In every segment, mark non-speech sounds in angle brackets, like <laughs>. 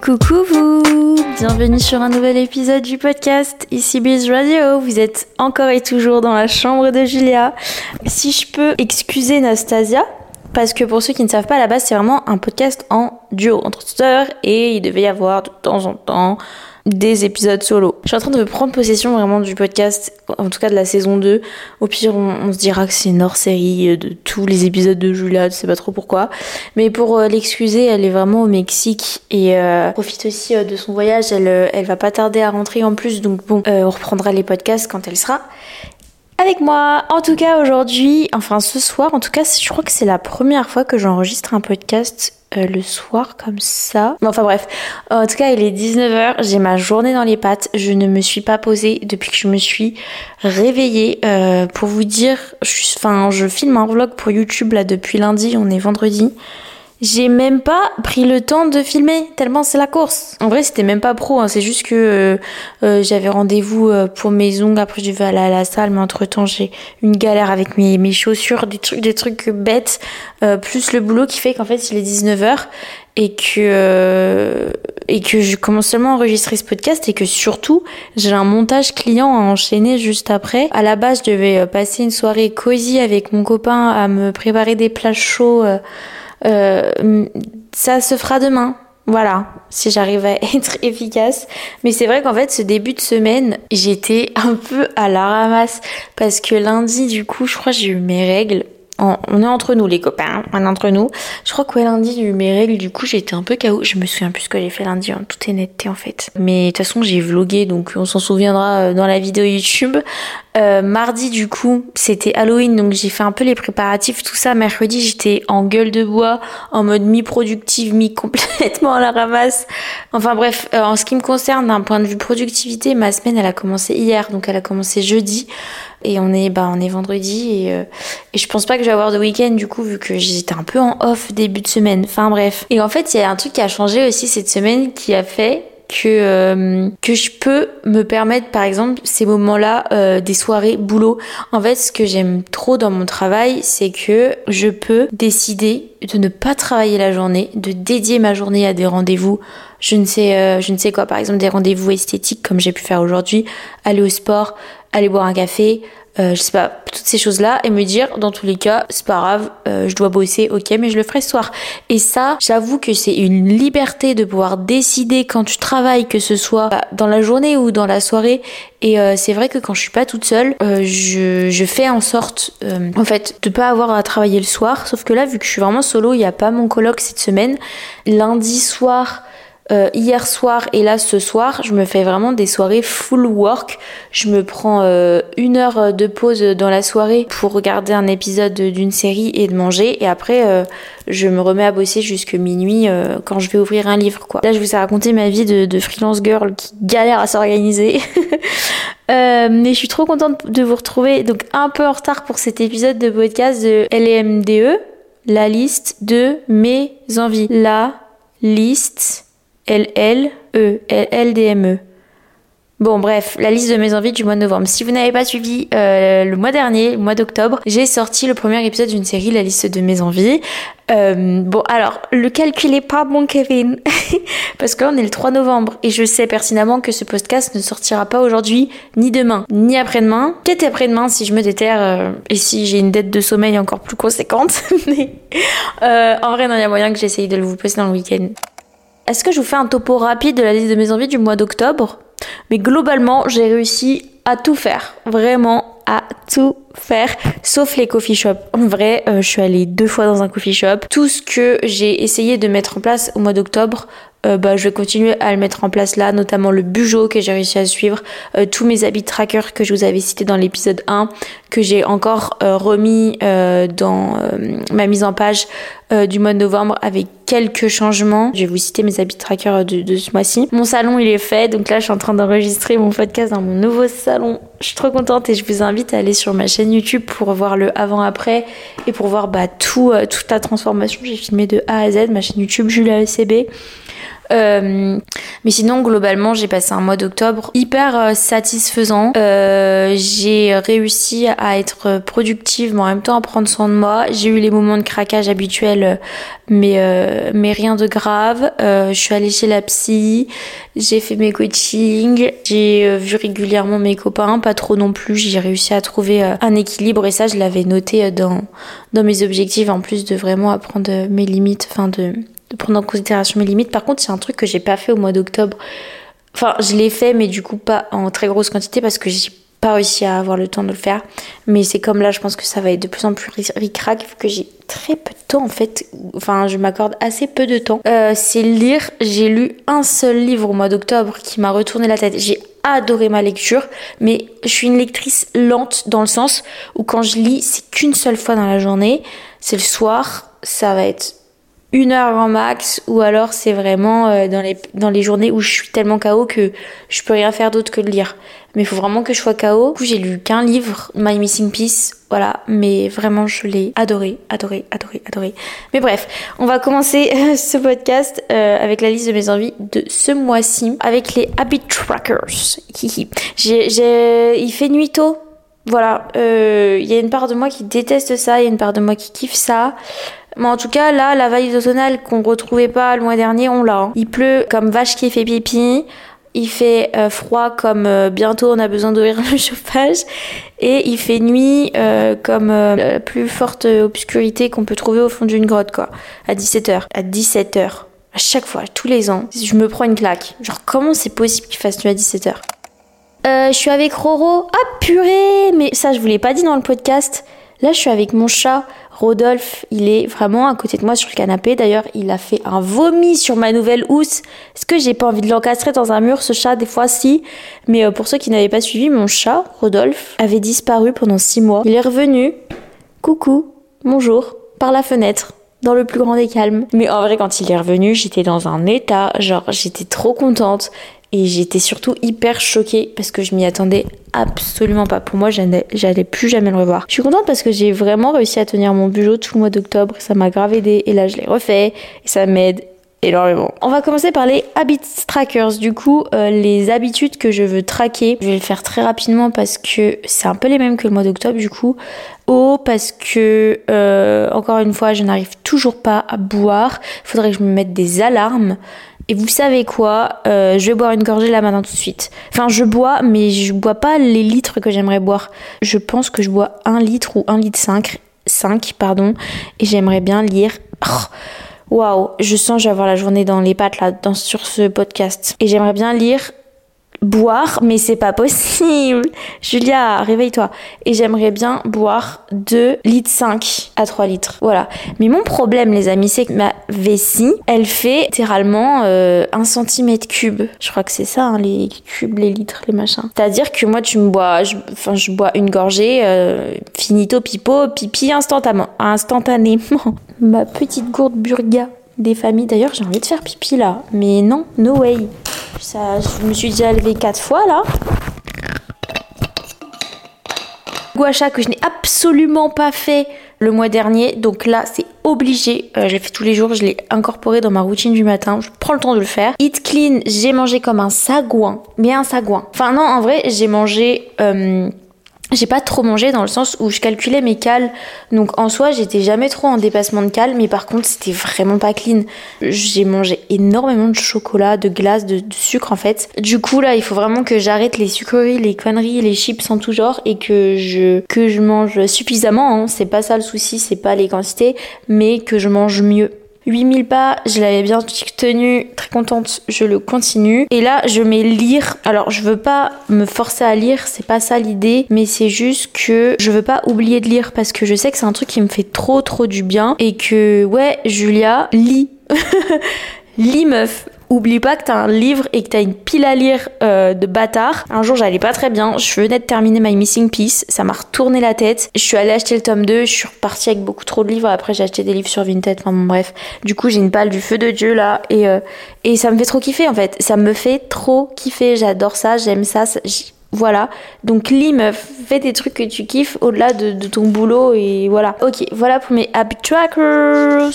coucou vous Bienvenue sur un nouvel épisode du podcast, ici Biz Radio. Vous êtes encore et toujours dans la chambre de Julia. Si je peux excuser Nastasia, parce que pour ceux qui ne savent pas, à la base, c'est vraiment un podcast en duo entre sœurs et il devait y avoir de temps en temps des épisodes solo. Je suis en train de prendre possession vraiment du podcast, en tout cas de la saison 2. Au pire, on, se dira que c'est une hors-série de tous les épisodes de Julia, je sais pas trop pourquoi. Mais pour euh, l'excuser, elle est vraiment au Mexique et euh, profite aussi euh, de son voyage. Elle, elle va pas tarder à rentrer en plus, donc bon, on reprendra les podcasts quand elle sera avec moi. En tout cas, aujourd'hui, enfin ce soir, en tout cas, je crois que c'est la première fois que j'enregistre un podcast euh, le soir comme ça. Enfin bref, en tout cas, il est 19h, j'ai ma journée dans les pattes, je ne me suis pas posée depuis que je me suis réveillée. Euh, pour vous dire, je, enfin, je filme un vlog pour YouTube là depuis lundi, on est vendredi. J'ai même pas pris le temps de filmer, tellement c'est la course. En vrai, c'était même pas pro, hein. c'est juste que euh, euh, j'avais rendez-vous euh, pour mes ongles, après je devais aller à la salle, mais entre temps j'ai une galère avec mes, mes chaussures, des trucs, des trucs bêtes, plus le boulot qui fait qu'en fait il est 19h et que, et que je commence seulement à enregistrer ce podcast et que surtout j'ai un montage client à enchaîner juste après. À la base, je devais passer une soirée cosy avec mon copain à me préparer des plats chauds. Euh, ça se fera demain. Voilà, si j'arrive à <laughs> être efficace. Mais c'est vrai qu'en fait, ce début de semaine, j'étais un peu à la ramasse parce que lundi, du coup, je crois que j'ai eu mes règles on est entre nous les copains, on est entre nous. Je crois que lundi j'ai eu mes règles, du coup j'étais un peu KO. Je me souviens plus ce que j'ai fait lundi en toute honnêteté en fait. Mais de toute façon j'ai vlogué donc on s'en souviendra euh, dans la vidéo YouTube. Euh, mardi du coup c'était Halloween donc j'ai fait un peu les préparatifs tout ça. Mercredi j'étais en gueule de bois, en mode mi-productive, mi-complètement à la ramasse. Enfin bref, euh, en ce qui me concerne d'un point de vue productivité, ma semaine elle a commencé hier donc elle a commencé jeudi. Et on est, bah, on est vendredi et, euh, et je pense pas que je vais avoir de week-end du coup vu que j'étais un peu en off début de semaine. Enfin bref. Et en fait, il y a un truc qui a changé aussi cette semaine qui a fait que euh, que je peux me permettre par exemple ces moments-là euh, des soirées boulot. En fait, ce que j'aime trop dans mon travail, c'est que je peux décider de ne pas travailler la journée, de dédier ma journée à des rendez-vous. Je ne sais je ne sais quoi par exemple des rendez-vous esthétiques comme j'ai pu faire aujourd'hui, aller au sport, aller boire un café, euh, je sais pas, toutes ces choses-là, et me dire, dans tous les cas, c'est pas grave, euh, je dois bosser, ok, mais je le ferai ce soir. Et ça, j'avoue que c'est une liberté de pouvoir décider quand tu travailles, que ce soit dans la journée ou dans la soirée. Et euh, c'est vrai que quand je suis pas toute seule, je, fais en sorte, en fait, de pas avoir à travailler le soir. Sauf que là, vu que je suis vraiment solo, il y a pas mon coloc cette semaine. Lundi soir, euh, hier soir et là ce soir, je me fais vraiment des soirées full work. Je me prends euh, une heure de pause dans la soirée pour regarder un épisode d'une série et de manger. Et après, euh, je me remets à bosser jusque minuit quand je vais ouvrir un livre. Quoi. Là, je vous ai raconté ma vie de, de freelance girl qui galère à s'organiser. <laughs> mais je suis trop contente de vous retrouver. Donc un peu en retard pour cet épisode de podcast de LMDE, la liste de mes envies. La liste L-L-E, L-D-M-E. Bon, bref, la liste de mes envies du mois de novembre. Si vous n'avez pas suivi euh, le mois dernier, le mois d'octobre, j'ai sorti le premier épisode d'une série, la liste de mes envies. Euh, bon, alors, le calcul est pas bon, Kevin, <laughs> parce que on est le 3 novembre et je sais pertinemment que ce podcast ne sortira pas aujourd'hui, ni demain, ni après-demain. Peut-être après-demain si je me déterre euh, et si j'ai une dette de sommeil encore plus conséquente. <laughs> Mais en vrai, il y a moyen que j'essaye de vous poster dans le week-end. Est-ce que je vous fais un topo rapide de la liste de mes envies du mois d'octobre? Mais globalement, j'ai réussi à tout faire. Vraiment à tout faire, sauf les coffee shops. En vrai, euh, je suis allée deux fois dans un coffee shop. Tout ce que j'ai essayé de mettre en place au mois d'octobre, euh, bah, je vais continuer à le mettre en place là, notamment le Bujo que j'ai réussi à suivre, euh, tous mes habits tracker que je vous avais cités dans l'épisode 1, que j'ai encore euh, remis dans ma mise en page du mois de novembre avec quelques changements. Je vais vous citer mes habits tracker de, ce mois-ci. Mon salon il est fait, donc là je suis en train d'enregistrer mon podcast dans mon nouveau salon. Je suis trop contente et je vous invite à aller sur ma chaîne YouTube pour voir le avant-après et pour voir bah, tout, toute la transformation. J'ai filmé de A à Z ma chaîne YouTube Julia ECB. Euh, mais sinon, globalement, j'ai passé un mois d'octobre hyper euh, satisfaisant. Euh, j'ai réussi à être productive, mais en même temps à prendre soin de moi. J'ai eu les moments de craquage habituels, mais, mais rien de grave. je suis allée chez la psy, j'ai fait mes coachings, j'ai vu régulièrement mes copains, pas trop non plus. J'ai réussi à trouver un équilibre et ça, je l'avais noté dans, dans mes objectifs, en plus de vraiment apprendre mes limites, enfin de de prendre en considération mes limites. Par contre, c'est un truc que j'ai pas fait au mois d'octobre. Enfin, je l'ai fait, mais du coup pas en très grosse quantité parce que j'ai pas réussi à avoir le temps de le faire. Mais c'est comme là, je pense que ça va être de plus en plus ric-rac, vu que j'ai très peu de temps en fait. Enfin, je m'accorde assez peu de temps. Euh, c'est lire. J'ai lu un seul livre au mois d'octobre qui m'a retourné la tête. J'ai adoré ma lecture, mais je suis une lectrice lente dans le sens où quand je lis, c'est qu'une seule fois dans la journée. C'est le soir. Ça va être une heure grand max ou alors c'est vraiment euh, dans les dans les journées où je suis tellement KO que je peux rien faire d'autre que de lire. Mais il faut vraiment que je sois KO. Du coup, j'ai lu qu'un livre, My Missing Piece, voilà, mais vraiment je l'ai adoré, adoré, adoré, adoré. Mais bref, on va commencer ce podcast euh, avec la liste de mes envies de ce mois-ci avec les habit trackers. <laughs> j'ai il fait nuit tôt. Voilà, euh, il y a une part de moi qui déteste ça, il y a une part de moi qui kiffe ça. Mais en tout cas, là, la valise automnale qu'on retrouvait pas le mois dernier, on l'a. Hein. Il pleut comme vache qui fait pipi. Il fait euh, froid comme euh, bientôt on a besoin d'ouvrir <laughs> le chauffage. Et il fait nuit euh, comme la plus forte obscurité qu'on peut trouver au fond d'une grotte, quoi. À 17h. À 17h. À chaque fois, tous les ans, je me prends une claque. Genre, comment c'est possible qu'il fasse nuit à 17h je suis avec Roro. Ah purée Mais ça, je vous l'ai pas dit dans le podcast. Là, je suis avec mon chat. Rodolphe, il est vraiment à côté de moi sur le canapé. D'ailleurs, il a fait un vomi sur ma nouvelle housse. Est-ce que j'ai pas envie de l'encastrer dans un mur, ce chat? Des fois, si. Mais euh, pour ceux qui n'avaient pas suivi, mon chat, Rodolphe, avait disparu pendant six mois. Il est revenu. Coucou, bonjour, par la fenêtre dans le plus grand des calmes. Mais en vrai, quand il est revenu, j'étais dans un état, genre j'étais trop contente. Et j'étais surtout hyper choquée parce que je m'y attendais absolument pas. Pour moi, j'allais plus jamais le revoir. Je suis contente parce que j'ai vraiment réussi à tenir mon budget tout le mois d'octobre. Ça m'a grave aidé. Et là, je l'ai refait. Et ça m'aide énormément. On va commencer par les habits trackers. Du coup, euh, les habitudes que je veux traquer, je vais le faire très rapidement parce que c'est un peu les mêmes que le mois d'octobre. Du coup, oh parce que euh, encore une fois, je n'arrive toujours pas à boire. Il faudrait que je me mette des alarmes. Et vous savez quoi euh, Je vais boire une gorgée là maintenant tout de suite. Enfin, je bois, mais je bois pas les litres que j'aimerais boire. Je pense que je bois un litre ou un litre 5, 5 pardon, et j'aimerais bien lire. Oh, waouh, je sens que je vais avoir la journée dans les pattes là, dans, sur ce podcast. Et j'aimerais bien lire boire, mais c'est pas possible. <laughs> Julia, réveille-toi. Et j'aimerais bien boire 2 litres 5 à 3 litres. Voilà. Mais mon problème, les amis, c'est que ma vessie, elle fait littéralement euh, 1 cm cube. Je crois que c'est ça, hein, les cubes, les litres, les machins. C'est-à-dire que moi, tu me bois, enfin, je, bois une gorgée, euh, finito, pipo, pipi instantanément. instantanément. <laughs> ma petite gourde burga des familles. D'ailleurs, j'ai envie de faire pipi là. Mais non, no way. Ça, je me suis déjà levée quatre fois là. Guacha que je n'ai absolument pas fait le mois dernier. Donc là, c'est obligé. Euh, je l'ai fait tous les jours. Je l'ai incorporé dans ma routine du matin. Je prends le temps de le faire. Eat clean, j'ai mangé comme un sagouin. Mais un sagouin. Enfin non, en vrai, j'ai mangé... Euh, j'ai pas trop mangé dans le sens où je calculais mes cales. Donc en soi, j'étais jamais trop en dépassement de cales, mais par contre, c'était vraiment pas clean. J'ai mangé énormément de chocolat, de glace, de, sucre en fait. Du coup, là, il faut vraiment que j'arrête les sucreries, les conneries, les chips en tout genre et que je que je mange suffisamment. Hein. C'est pas ça le souci, c'est pas les quantités, mais que je mange mieux. 8000 pas, je l'avais bien tenu, très contente, je le continue. Et là, je mets lire. Alors, je veux pas me forcer à lire, c'est pas ça l'idée, mais c'est juste que je veux pas oublier de lire parce que je sais que c'est un truc qui me fait trop trop du bien et que ouais, Julia, lis. <laughs> lis meuf, Oublie pas que t'as un livre et que t'as une pile à lire euh, de bâtard. Un jour, j'allais pas très bien. Je venais de terminer My Missing Piece. Ça m'a retourné la tête. Je suis allée acheter le tome 2. Je suis repartie avec beaucoup trop de livres. Après, j'ai acheté des livres sur Vinted. Enfin bon, bref. Du coup, j'ai une balle du feu de Dieu là. Et, euh, et ça me fait trop kiffer en fait. Ça me fait trop kiffer. J'adore ça. J'aime ça. voilà. Donc, lis meuf, fais des trucs que tu kiffes au-delà de, de, ton boulot et voilà. Ok, voilà pour mes habit trackers.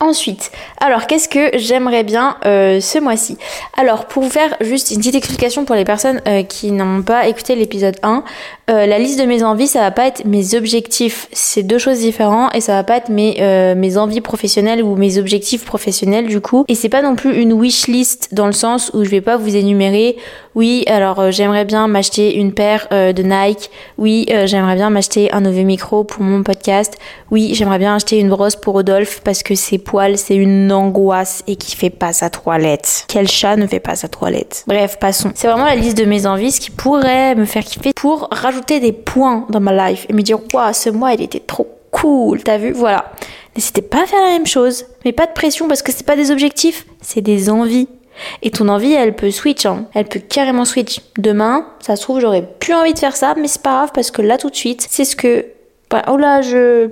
Ensuite, alors qu'est-ce que j'aimerais bien euh, ce mois-ci? Alors pour vous faire juste une petite explication pour les personnes euh, qui n'ont pas écouté l'épisode 1, euh, la liste de mes envies, ça va pas être mes objectifs, c'est deux choses différentes et ça va pas être mes, mes envies professionnelles ou mes objectifs professionnels du coup. Et c'est pas non plus une wish list dans le sens où je vais pas vous énumérer oui, alors j'aimerais bien m'acheter une paire de Nike. Oui, j'aimerais bien m'acheter un nouveau micro pour mon podcast. Oui, j'aimerais bien acheter une brosse pour Rodolphe parce que c'est c'est une angoisse et qui fait pas sa toilette. Quel chat ne fait pas sa toilette? Bref, passons. C'est vraiment la liste de mes envies, ce qui pourrait me faire kiffer pour rajouter des points dans ma life et me dire, waouh, ce mois, il était trop cool, t'as vu Voilà. N'hésitez pas à faire la même chose, mais pas de pression parce que c'est pas des objectifs, c'est des envies. Et ton envie, elle peut switch, hein. elle peut carrément switch. Demain, ça se trouve, j'aurais plus envie de faire ça, mais c'est pas grave parce que là, tout de suite, c'est ce que. Bah, oh là, je.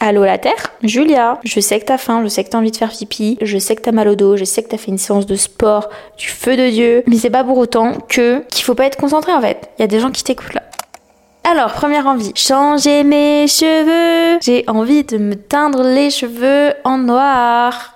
Allô la Terre? Julia, je sais que t'as faim, je sais que t'as envie de faire pipi, je sais que t'as mal au dos, je sais que t'as fait une séance de sport du feu de Dieu, mais c'est pas pour autant que qu'il faut pas être concentré en fait. Il y a des gens qui t'écoutent là. Alors, première envie, changer mes cheveux. J'ai envie de me teindre les cheveux en noir.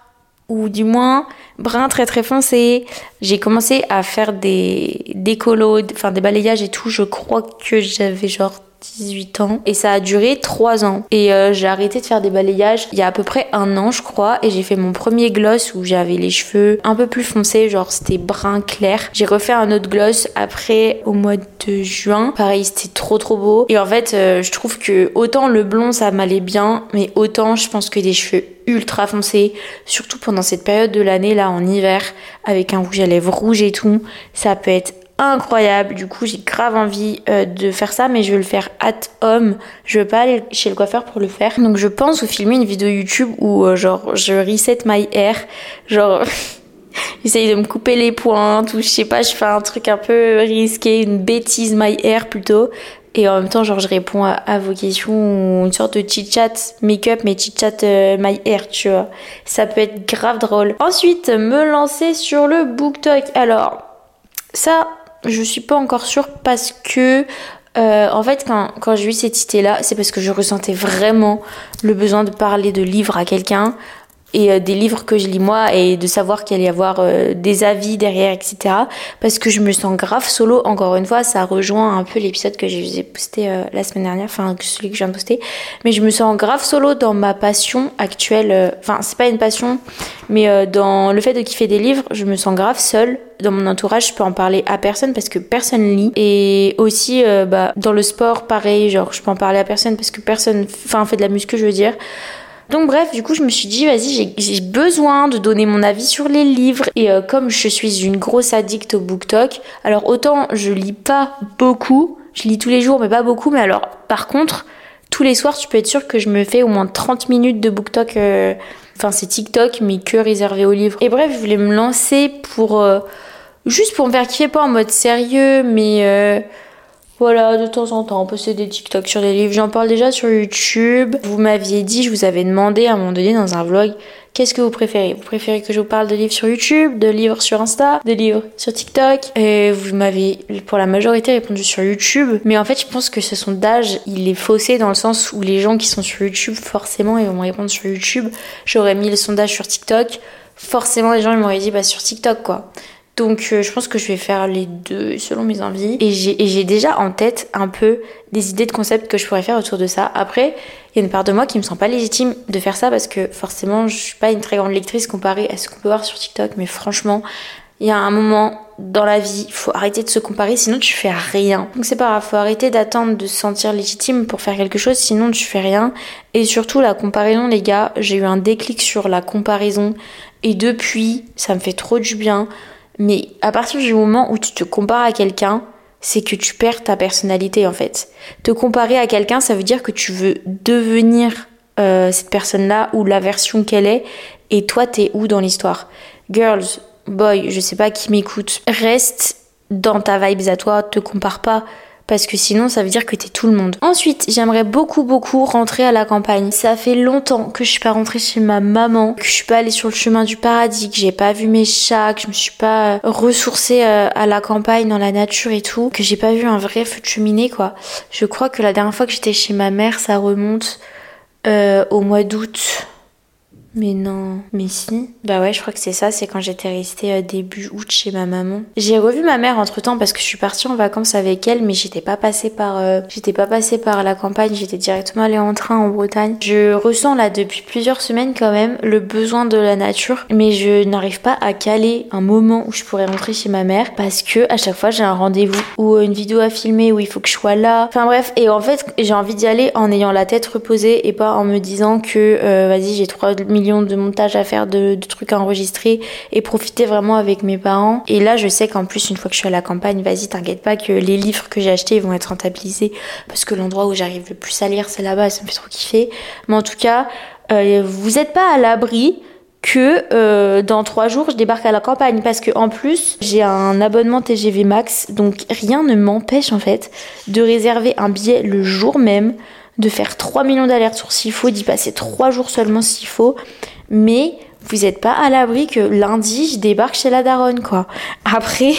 Ou du moins, brun très très foncé. J'ai commencé à faire des décolos, enfin des balayages et tout. Je crois que j'avais genre 18 ans et ça a duré 3 ans. Et euh, j'ai arrêté de faire des balayages il y a à peu près un an je crois et j'ai fait mon premier gloss où j'avais les cheveux un peu plus foncés, genre c'était brun clair. J'ai refait un autre gloss après au mois de juin. Pareil, c'était trop trop beau. Et en fait, euh, je trouve que autant le blond ça m'allait bien, mais autant je pense que des cheveux ultra foncés, surtout pendant cette période de l'année là en hiver avec un rouge à lèvres rouge et tout, ça peut être incroyable. Du coup, j'ai grave envie euh, de faire ça, mais je vais le faire at home. Je veux pas aller chez le coiffeur pour le faire. Donc, je pense vous filmer une vidéo YouTube où, euh, genre, je reset my hair. Genre, <laughs> j'essaye de me couper les pointes ou je sais pas, je fais un truc un peu risqué, une bêtise my hair plutôt. Et en même temps, genre, je réponds à, vos questions, une sorte de chit-chat make-up, mais chit-chat euh, my hair, tu vois. Ça peut être grave drôle. Ensuite, me lancer sur le BookTok. Alors, ça, je suis pas encore sûre parce que euh, en fait, quand, quand j'ai eu cette idée-là, c'est parce que je ressentais vraiment le besoin de parler de livres à quelqu'un et euh, des livres que je lis moi et de savoir qu'il y avoir euh, des avis derrière, etc. Parce que je me sens grave solo. Encore une fois, ça rejoint un peu l'épisode que j'ai posté euh, la semaine dernière, enfin celui que je viens de poster. Mais je me sens grave solo dans ma passion actuelle. Enfin, c'est pas une passion, mais dans le fait de kiffer des livres, je me sens grave seule. Dans mon entourage, je peux en parler à personne parce que personne lit. Et aussi, bah, dans le sport, pareil, genre, je peux en parler à personne parce que personne, enfin, fait de la muscu, je veux dire. Donc bref, du coup, je me suis dit, vas-y, j'ai besoin de donner mon avis sur les livres. Et euh, comme je suis une grosse addict au BookTok, alors autant je lis pas beaucoup, je lis tous les jours, mais pas beaucoup. Mais alors, par contre, tous les soirs, tu peux être sûr que je me fais au moins 30 minutes de BookTok. Euh, enfin, c'est TikTok, mais que réservé aux livres. Et bref, je voulais me lancer pour... Euh, juste pour me faire kiffer, pas en mode sérieux, mais voilà, de temps en temps, on poste des TikTok sur des livres. J'en parle déjà sur YouTube. Vous m'aviez dit, je vous avais demandé à un moment donné dans un vlog, qu'est-ce que vous préférez? Vous préférez que je vous parle de livres sur YouTube, de livres sur Insta, de livres sur TikTok? Et vous m'avez, pour la majorité, répondu sur YouTube. Mais en fait, je pense que ce sondage, il est faussé dans le sens où les gens qui sont sur YouTube, forcément, ils vont me répondre sur YouTube. J'aurais mis le sondage sur TikTok. Forcément, les gens, ils m'auraient dit, bah, sur TikTok, quoi. Donc euh, je pense que je vais faire les deux selon mes envies. Et j'ai déjà en tête un peu des idées de concepts que je pourrais faire autour de ça. Après, il y a une part de moi qui me sent pas légitime de faire ça parce que forcément je suis pas une très grande lectrice comparée à ce qu'on peut voir sur TikTok. Mais franchement, il y a un moment dans la vie, il faut arrêter de se comparer, sinon tu fais rien. Donc c'est pas grave, faut arrêter d'attendre de se sentir légitime pour faire quelque chose, sinon tu fais rien. Et surtout la comparaison, les gars, j'ai eu un déclic sur la comparaison. Et depuis, ça me fait trop du bien. Mais à partir du moment où tu te compares à quelqu'un, c'est que tu perds ta personnalité en fait. Te comparer à quelqu'un, ça veut dire que tu veux devenir euh, cette personne-là ou la version qu'elle est, et toi t'es où dans l'histoire? Girls, boy, je sais pas qui m'écoute, reste dans ta vibe à toi, te compare pas parce que sinon ça veut dire que t'es tout le monde. Ensuite, j'aimerais beaucoup beaucoup rentrer à la campagne. Ça fait longtemps que je suis pas rentrée chez ma maman, que je suis pas allée sur le chemin du paradis, que j'ai pas vu mes chats, que je me suis pas euh, ressourcée euh, à la campagne dans la nature et tout, que j'ai pas vu un vrai feu de cheminée quoi. Je crois que la dernière fois que j'étais chez ma mère, ça remonte euh, au mois d'août Mais non, mais si. Bah ouais, je crois que c'est ça, c'est quand j'étais restée euh, début août chez ma maman. J'ai revu ma mère entre temps parce que je suis partie en vacances avec elle, mais j'étais pas passée par, euh, j'étais pas passée par la campagne, j'étais directement allée en train en Bretagne. Je ressens là depuis plusieurs semaines quand même le besoin de la nature, mais je n'arrive pas à caler un moment où je pourrais rentrer chez ma mère parce que à chaque fois j'ai un rendez-vous ou une vidéo à filmer où il faut que je sois là. Enfin bref, et en fait j'ai envie d'y aller en ayant la tête reposée et pas en me disant que euh, vas-y j'ai 3 de montages à faire, de, trucs à enregistrer et profiter vraiment avec mes parents. Et là je sais qu'en plus une fois que je suis à la campagne, vas-y t'inquiète pas que les livres que j'ai achetés vont être rentabilisés parce que l'endroit où j'arrive le plus à lire c'est là-bas, ça me fait trop kiffer. Mais en tout cas, euh, vous n'êtes pas à l'abri que euh, dans trois jours je débarque à la campagne parce que en plus j'ai un abonnement TGV Max donc rien ne m'empêche en fait de réserver un billet le jour même de faire 3 millions d'allers-retours s'il faut d'y passer trois jours seulement s'il faut mais vous n'êtes pas à l'abri que lundi je débarque chez la daronne quoi. Après,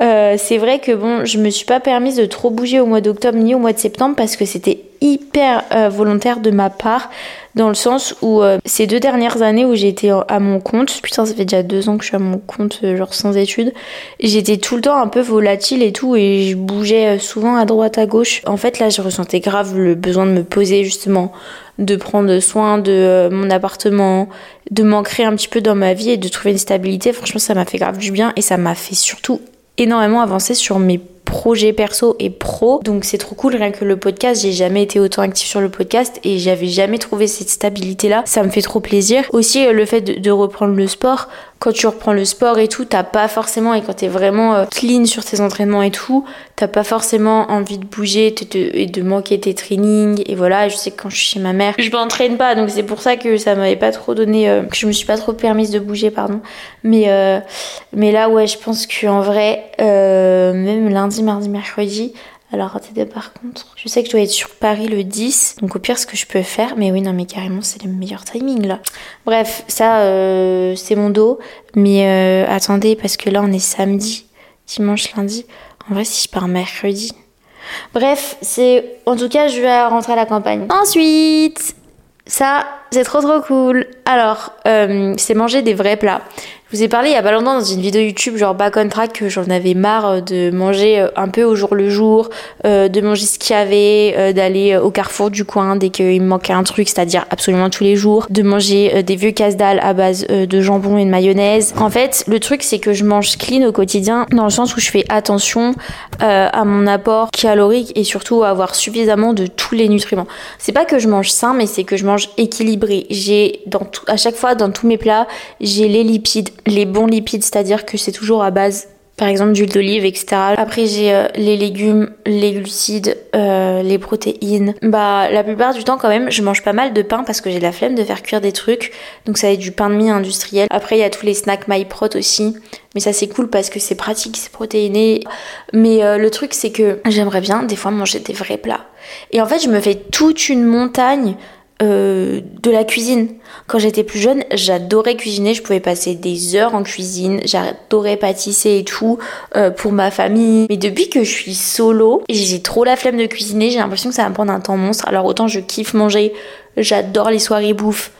euh, c'est vrai que bon, je me suis pas permise de trop bouger au mois d'octobre ni au mois de septembre parce que c'était hyper euh, volontaire de ma part dans le sens où euh, ces deux dernières années où été à mon compte, putain ça fait déjà deux ans que je suis à mon compte genre sans études, j'étais tout le temps un peu volatile et tout et je bougeais souvent à droite à gauche. En fait là je ressentais grave le besoin de me poser justement de prendre soin de euh, mon appartement, de m'ancrer un petit peu dans ma vie et de trouver une stabilité. Franchement, ça m'a fait grave du bien et ça m'a fait surtout énormément avancer sur mes projets perso et pro. Donc c'est trop cool, rien que le podcast, j'ai jamais été autant active sur le podcast et j'avais jamais trouvé cette stabilité là. Ça me fait trop plaisir. Aussi euh, le fait de reprendre le sport, quand tu reprends le sport et tout, t'as pas forcément, et quand t'es vraiment euh, clean sur tes entraînements et tout, t'as pas forcément envie de bouger et de manquer tes trainings. Et voilà, je sais que quand je suis chez ma mère, je m'entraîne pas, donc c'est pour ça que ça m'avait pas trop donné, euh, que je me suis pas trop permise de bouger, pardon. Mais, euh, mais là, ouais, je pense qu'en vrai, même lundi, mardi, mercredi, alors attendez par contre, je sais que je dois être sur Paris le 10, donc au pire ce que je peux faire, mais oui non mais carrément c'est le meilleur timing là. Bref, ça euh, c'est mon dos, mais euh, attendez parce que là on est samedi, dimanche, lundi. En vrai si je pars mercredi. Bref, c'est en tout cas je vais rentrer à la campagne. Ensuite, ça c'est trop trop cool. Alors, euh, c'est manger des vrais plats. Vous ai parlé il y a pas longtemps dans une vidéo YouTube genre back on track que j'en avais marre euh, de manger euh, un peu au jour le jour, euh, de manger ce qu'il y avait, d'aller au carrefour du coin dès qu'il me manquait un truc, c'est-à-dire absolument tous les jours, de manger des vieux casse-dalles à base de jambon et de mayonnaise. En fait, le truc c'est que je mange clean au quotidien dans le sens où je fais attention à mon apport calorique et surtout à avoir suffisamment de tous les nutriments. C'est pas que je mange sain, mais c'est que je mange équilibré. J'ai dans tout, à chaque fois dans tous mes plats, j'ai les lipides les bons lipides, c'est-à-dire que c'est toujours à base par exemple d'huile d'olive, etc. Après j'ai euh, les légumes, les glucides, euh, les protéines. Bah la plupart du temps quand même je mange pas mal de pain parce que j'ai la flemme de faire cuire des trucs. Donc ça va être du pain de mie industriel. Après il y a tous les snacks MyProt aussi. Mais ça c'est cool parce que c'est pratique, c'est protéiné. Mais euh, le truc c'est que j'aimerais bien des fois manger des vrais plats. Et en fait je me fais toute une montagne euh, de la cuisine. Quand j'étais plus jeune, j'adorais cuisiner, je pouvais passer des heures en cuisine, j'adorais pâtisser et tout euh, pour ma famille. Mais depuis que je suis solo, j'ai trop la flemme de cuisiner, j'ai l'impression que ça va me prendre un temps monstre. Alors autant je kiffe manger, j'adore les soirées bouffe,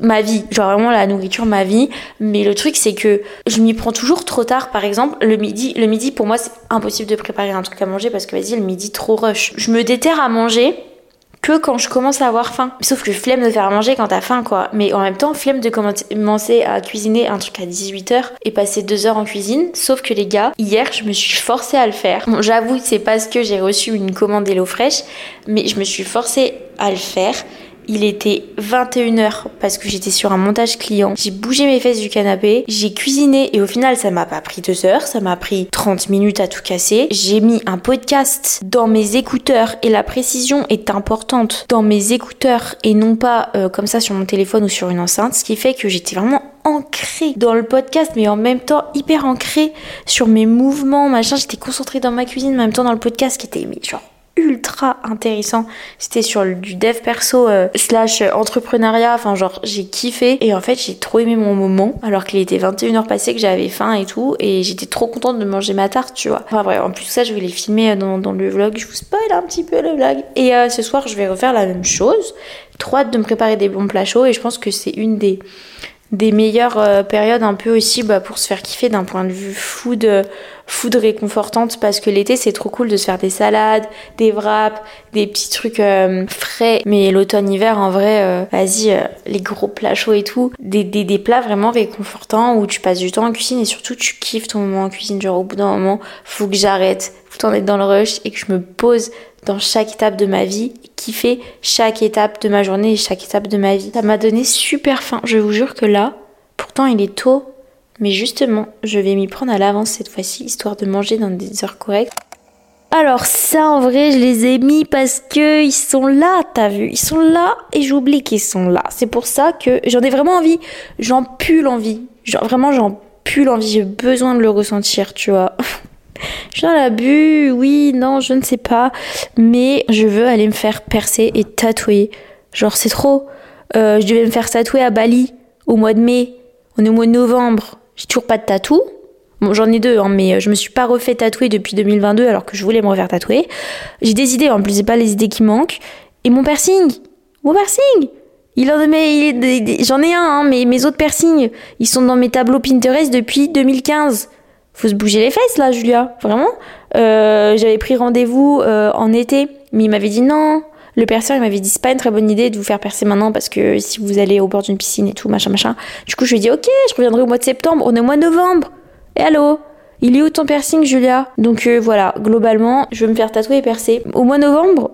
ma vie, genre vraiment la nourriture, ma vie. Mais le truc c'est que je m'y prends toujours trop tard. Par exemple, le midi, le midi pour moi c'est impossible de préparer un truc à manger parce que vas-y le midi trop rush. Je me déterre à manger que quand je commence à avoir faim. Sauf que flemme de faire manger quand t'as faim, quoi. Mais en même temps, flemme de commencer à cuisiner un truc à 18h et passer 2 heures en cuisine. Sauf que les gars, hier, je me suis forcée à le faire. Bon, j'avoue, c'est parce que j'ai reçu une commande fraîche mais je me suis forcée à le faire. Il était 21h parce que j'étais sur un montage client. J'ai bougé mes fesses du canapé, j'ai cuisiné et au final ça m'a pas pris 2 heures, ça m'a pris 30 minutes à tout casser. J'ai mis un podcast dans mes écouteurs et la précision est importante dans mes écouteurs et non pas euh, comme ça sur mon téléphone ou sur une enceinte, ce qui fait que j'étais vraiment ancrée dans le podcast mais en même temps hyper ancrée sur mes mouvements, machin, j'étais concentrée dans ma cuisine, en même temps dans le podcast qui était genre ultra intéressant. C'était sur du dev perso euh, slash entrepreneuriat. Enfin, genre, j'ai kiffé. Et en fait, j'ai trop aimé mon moment. Alors qu'il était 21h passé, que j'avais faim et tout. Et j'étais trop contente de manger ma tarte, tu vois. Enfin, bref, en plus, ça, je vais les filmer dans, dans le vlog. Je vous spoil un petit peu le vlog. Et euh, ce soir, je vais refaire la même chose. Trop hâte de me préparer des bons plats chauds. Et je pense que c'est une des des meilleures euh, périodes un peu aussi bah, pour se faire kiffer d'un point de vue food, euh, food réconfortante parce que l'été c'est trop cool de se faire des salades, des wraps, des petits trucs euh, frais. Mais l'automne-hiver en vrai, vas-y, les gros plats chauds et tout, des, des, des, plats vraiment réconfortants où tu passes du temps en cuisine et surtout tu kiffes ton moment en cuisine. Genre au bout d'un moment, faut que j'arrête, faut en être dans le rush et que je me pose dans chaque étape de ma vie, kiffer chaque étape de ma journée et chaque étape de ma vie. Ça m'a donné super faim. Je vous jure que là, pourtant il est tôt, mais justement, je vais m'y prendre à l'avance cette fois-ci, histoire de manger dans des heures correctes. Alors ça, en vrai, je les ai mis parce que ils sont là, t'as vu Ils sont là et j'oublie qu'ils sont là. C'est pour ça que j'en ai vraiment envie. J'en pue l'envie. Genre, vraiment, j'en pue l'envie. J'ai besoin de le ressentir, tu vois. Je suis dans l'abus, oui, non, je ne sais pas. Mais je veux aller me faire percer et tatouer. Genre, c'est trop. Euh, je devais me faire tatouer à Bali au mois de mai. On est au mois de novembre. J'ai toujours pas de tatou. J'en ai deux, hein, mais je me suis pas refait tatouer depuis 2022 alors que je voulais me refaire tatouer. J'ai des idées, en plus, c'est pas les idées qui manquent. Et mon piercing Mon piercing il en j'en ai un, hein, mais mes autres piercings, ils sont dans mes tableaux Pinterest depuis 2015 faut se bouger les fesses là, Julia, vraiment. Euh, j'avais pris rendez-vous euh, en été, mais il m'avait dit non. Le perceur, il m'avait dit c'est pas une très bonne idée de vous faire percer maintenant parce que si vous allez au bord d'une piscine et tout, machin, machin. Du coup, je lui ai dit ok, je reviendrai au mois de septembre, on est au mois de novembre. Et allô? Il est où ton piercing, Julia? Donc euh, voilà, globalement, je vais me faire tatouer et percer. Au mois de novembre,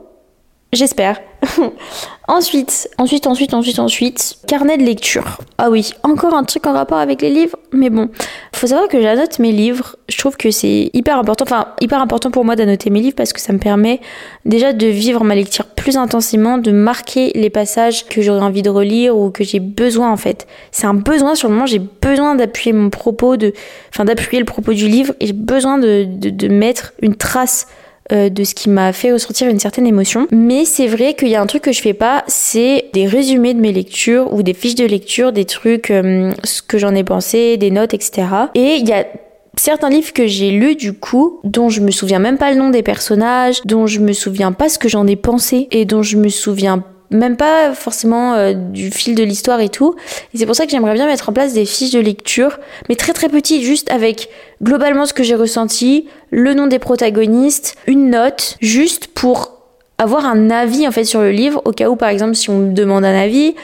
J'espère. <laughs> ensuite, ensuite, ensuite, ensuite, ensuite, carnet de lecture. Ah oui, encore un truc en rapport avec les livres, mais bon, faut savoir que j'annote mes livres. Je trouve que c'est hyper important, enfin hyper important pour moi d'annoter mes livres parce que ça me permet déjà de vivre ma lecture plus intensément, de marquer les passages que j'aurais envie de relire ou que j'ai besoin en fait. C'est un besoin sur le moment, j'ai besoin d'appuyer mon propos, de, enfin d'appuyer le propos du livre et j'ai besoin de, de, de mettre une trace euh, de ce qui m'a fait ressortir une certaine émotion. Mais c'est vrai qu'il y a un truc que je fais pas, c'est des résumés de mes lectures ou des fiches de lecture, des trucs, euh, ce que j'en ai pensé, des notes, etc. Et il y a certains livres que j'ai lus du coup, dont je me souviens même pas le nom des personnages, dont je me souviens pas ce que j'en ai pensé et dont je me souviens même pas forcément euh, du fil de l'histoire et tout. Et c'est pour ça que j'aimerais bien mettre en place des fiches de lecture, mais très très petites, juste avec globalement ce que j'ai ressenti, le nom des protagonistes, une note, juste pour avoir un avis en fait sur le livre, au cas où par exemple si on me demande un avis.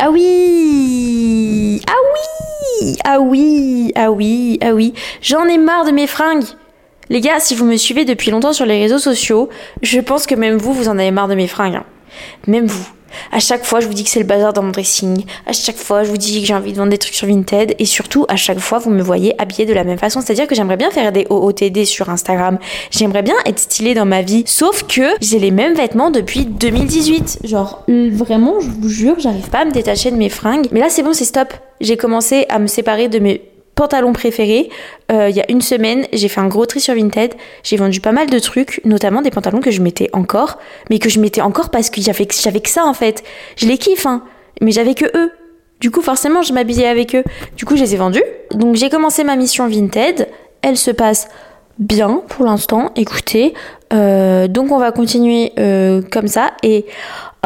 Ah oui Ah oui Ah oui Ah oui Ah oui J'en ai marre de mes fringues les gars, si vous me suivez depuis longtemps sur les réseaux sociaux, je pense que même vous, vous en avez marre de mes fringues. Hein. Même vous. À chaque fois, je vous dis que c'est le bazar dans mon dressing. À chaque fois, je vous dis que j'ai envie de vendre des trucs sur Vinted. Et surtout, à chaque fois, vous me voyez habillée de la même façon. C'est-à-dire que j'aimerais bien faire des OOTD sur Instagram. J'aimerais bien être stylée dans ma vie. Sauf que j'ai les mêmes vêtements depuis 2018. Genre, vraiment, je vous jure, j'arrive pas à me détacher de mes fringues. Mais là, c'est bon, c'est stop. J'ai commencé à me séparer de mes pantalon préféré. Euh, il y a une semaine, j'ai fait un gros tri sur Vinted. J'ai vendu pas mal de trucs, notamment des pantalons que je mettais encore, mais que je mettais encore parce que j'avais que ça en fait. Je les kiffe, hein, mais j'avais que eux. Du coup, forcément, je m'habillais avec eux. Du coup, je les ai vendus. Donc, j'ai commencé ma mission Vinted. Elle se passe bien pour l'instant. Écoutez, euh, donc on va continuer euh, comme ça. Et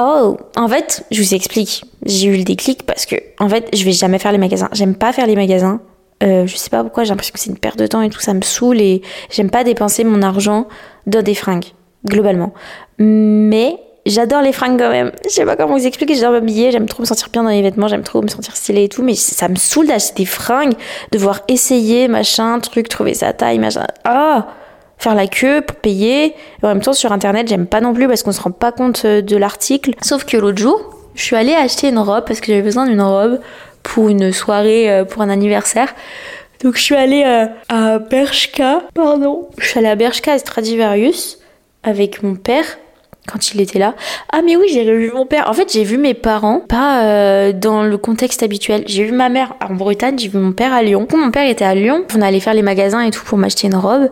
oh, en fait, je vous explique. J'ai eu le déclic parce que en fait, je vais jamais faire les magasins. J'aime pas faire les magasins. Euh, je sais pas pourquoi, j'ai l'impression que c'est une perte de temps et tout, ça me saoule et j'aime pas dépenser mon argent dans des fringues, globalement. Mais j'adore les fringues quand même. Je sais pas comment vous expliquer, j'adore m'habiller, j'aime trop me sentir bien dans les vêtements, j'aime trop me sentir stylée et tout, mais ça me saoule d'acheter des fringues, devoir essayer, machin, truc, trouver sa taille, machin. Ah! faire la queue pour payer. En même temps, sur internet, j'aime pas non plus parce qu'on se rend pas compte euh, de l'article. Sauf que l'autre jour, je suis allée acheter une robe parce que j'avais besoin d'une robe pour une soirée, euh, pour un anniversaire. Donc je suis allée euh, à Bershka, pardon. Je suis allée à Bershka Stradivarius avec mon père quand il était là. Ah mais oui, j'ai vu mon père. En fait, j'ai vu mes parents, pas euh, dans le contexte habituel. J'ai vu ma mère en Bretagne, j'ai vu mon père à Lyon. Quand mon père était à Lyon, on allait faire les magasins et tout pour m'acheter une robe.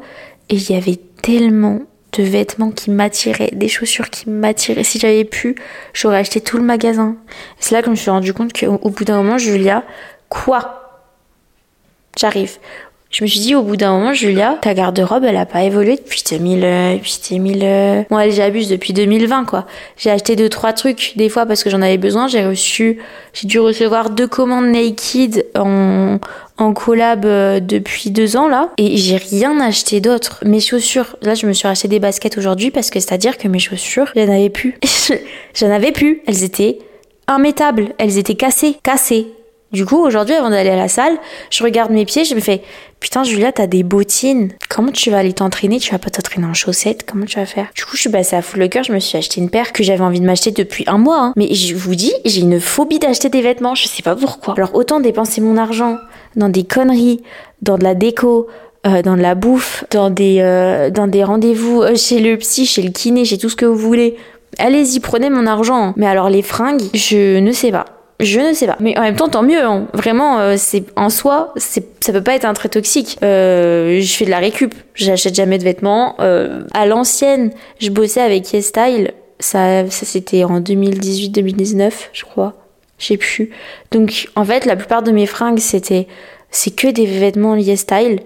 Et il y avait tellement de vêtements qui m'attiraient, des chaussures qui m'attiraient. Si j'avais pu, j'aurais acheté tout le magasin. C'est là que je me suis rendu compte qu'au bout d'un moment, Julia, quoi? J'arrive. Je me suis dit au bout d'un moment, Julia, ta garde-robe, elle a pas évolué depuis 2000, euh, depuis 2000. Euh... Allez, j'abuse depuis 2020, quoi. J'ai acheté deux trois trucs des fois parce que j'en avais besoin. J'ai reçu, j'ai dû recevoir deux commandes Naked en en collab euh, depuis deux ans là et j'ai rien acheté d'autre. Mes chaussures, là, je me suis acheté des baskets aujourd'hui parce que c'est à dire que mes chaussures, j'en avais plus. <laughs> j'en avais plus. Elles étaient immétables. Elles étaient cassées, cassées. Du coup, aujourd'hui, avant d'aller à la salle, je regarde mes pieds, je me fais Putain, Julia, t'as des bottines. Comment tu vas aller t'entraîner? Tu vas pas t'entraîner en chaussettes? Comment tu vas faire? Du coup, je suis passée à full le cœur, je me suis acheté une paire que j'avais envie de m'acheter depuis un mois. Hein. Mais je vous dis, j'ai une phobie d'acheter des vêtements, je sais pas pourquoi. Alors, autant dépenser mon argent dans des conneries, dans de la déco, euh, dans de la bouffe, dans des, euh, dans des rendez-vous euh, chez le psy, chez le kiné, chez tout ce que vous voulez. Allez-y, prenez mon argent. Mais alors, les fringues, je ne sais pas. Je ne sais pas. Mais en même temps, tant mieux. Hein. Vraiment, euh, c'est en soi, c'est ça peut pas être un trait toxique. Euh, je fais de la récup. J'achète jamais de vêtements. Euh, à l'ancienne, je bossais avec YesStyle. Ça, ça c'était en 2018-2019, je crois. Je plus. Donc, en fait, la plupart de mes fringues, c'était, c'est que des vêtements YesStyle.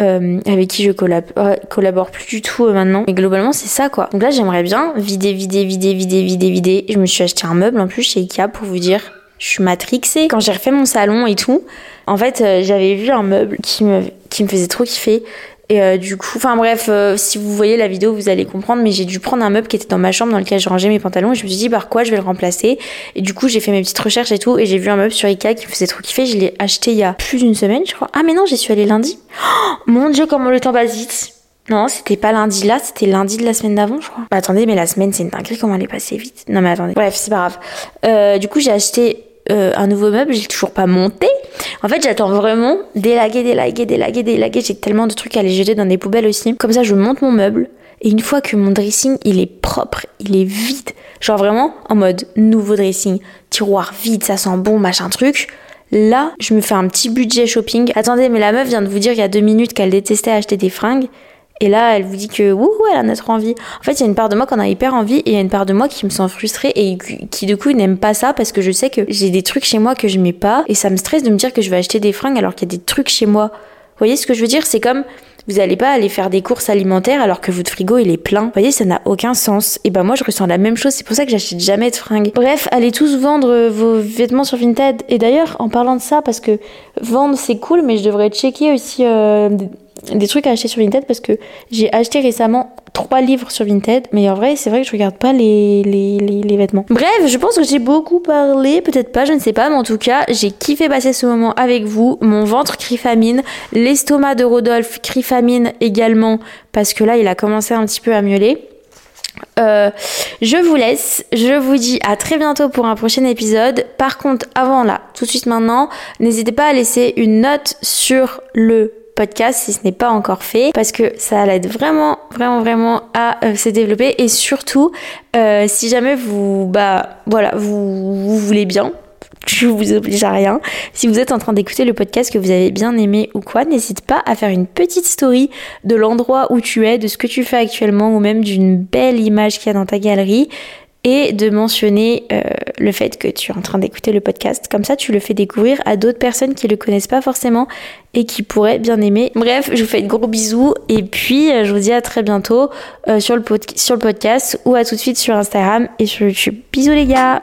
Euh, avec qui je collabore plus du tout maintenant. Mais globalement, c'est ça quoi. Donc là, j'aimerais bien vider, vider, vider, vider, vider, vider. Je me suis acheté un meuble en plus chez Ikea pour vous dire je suis matrixée. Quand j'ai refait mon salon et tout, en fait, euh, j'avais vu un meuble qui me, qui me faisait trop kiffer. Et euh, du coup, enfin bref, euh, si vous voyez la vidéo, vous allez comprendre, mais j'ai dû prendre un meuble qui était dans ma chambre dans lequel je rangeais mes pantalons et je me suis dit par quoi je vais le remplacer? Et du coup, j'ai fait mes petites recherches et tout et j'ai vu un meuble sur Ikea qui me faisait trop kiffer. Je l'ai acheté il y a plus d'une semaine, je crois. Ah mais non, j'y suis allée lundi. Oh, mon dieu, comment le temps passe vite. Non, c'était pas lundi là, c'était lundi de la semaine d'avant, je crois. Bah attendez, mais la semaine, c'est une dinguerie, comment elle est passée vite? Non mais attendez. Bref, c'est pas grave. Du coup, j'ai acheté euh, un nouveau meuble, j'ai toujours pas monté. En fait, j'attends vraiment délaguer, délaguer, délaguer, délaguer. J'ai tellement de trucs à les jeter dans des poubelles aussi. Comme ça, je monte mon meuble. Et une fois que mon dressing, il est propre, il est vide, genre vraiment en mode nouveau dressing, tiroir vide, ça sent bon, machin truc. Là, je me fais un petit budget shopping. Attendez, mais la meuf vient de vous dire il y a deux minutes qu'elle détestait acheter des fringues. Et là, elle vous dit que wouhou, elle a notre envie. En fait, il y a une part de moi qui en a hyper envie et il y a une part de moi qui me sent frustrée et qui du coup n'aime pas ça parce que je sais que j'ai des trucs chez moi que je mets pas et ça me stresse de me dire que je vais acheter des fringues alors qu'il y a des trucs chez moi. Vous voyez ce que je veux dire? C'est comme vous n'allez pas aller faire des courses alimentaires alors que votre frigo il est plein. Vous voyez, ça n'a aucun sens. Et ben moi je ressens la même chose, c'est pour ça que j'achète jamais de fringues. Bref, allez tous vendre vos vêtements sur Vinted. Et d'ailleurs, en parlant de ça, parce que vendre c'est cool, mais je devrais checker aussi euh, des trucs à acheter sur Vinted parce que j'ai acheté récemment trois livres sur Vinted, mais en vrai, c'est vrai que je regarde pas les, les, les, vêtements. Bref, je pense que j'ai beaucoup parlé, peut-être pas, je ne sais pas, mais en tout cas, j'ai kiffé passer ce moment avec vous. Mon ventre crie famine, l'estomac de Rodolphe crie famine également, parce que là, il a commencé un petit peu à miauler. Euh, je vous laisse, je vous dis à très bientôt pour un prochain épisode. Par contre, avant là, tout de suite maintenant, n'hésitez pas à laisser une note sur le podcast si ce n'est pas encore fait parce que ça l'aide vraiment vraiment vraiment à euh, se développer et surtout euh, si jamais vous bah voilà vous, vous voulez bien <laughs> je vous oblige à rien. Si vous êtes en train d'écouter le podcast que vous avez bien aimé ou quoi, n'hésite pas à faire une petite story de l'endroit où tu es, de ce que tu fais actuellement ou même d'une belle image qu'il y a dans ta galerie et de mentionner euh, le fait que tu es en train d'écouter le podcast. Comme ça, tu le fais découvrir à d'autres personnes qui le connaissent pas forcément et qui pourraient bien aimer. Bref, je vous fais de gros bisous et puis euh, je vous dis à très bientôt euh, sur, le sur le podcast ou à tout de suite sur Instagram et sur YouTube. Bisous les gars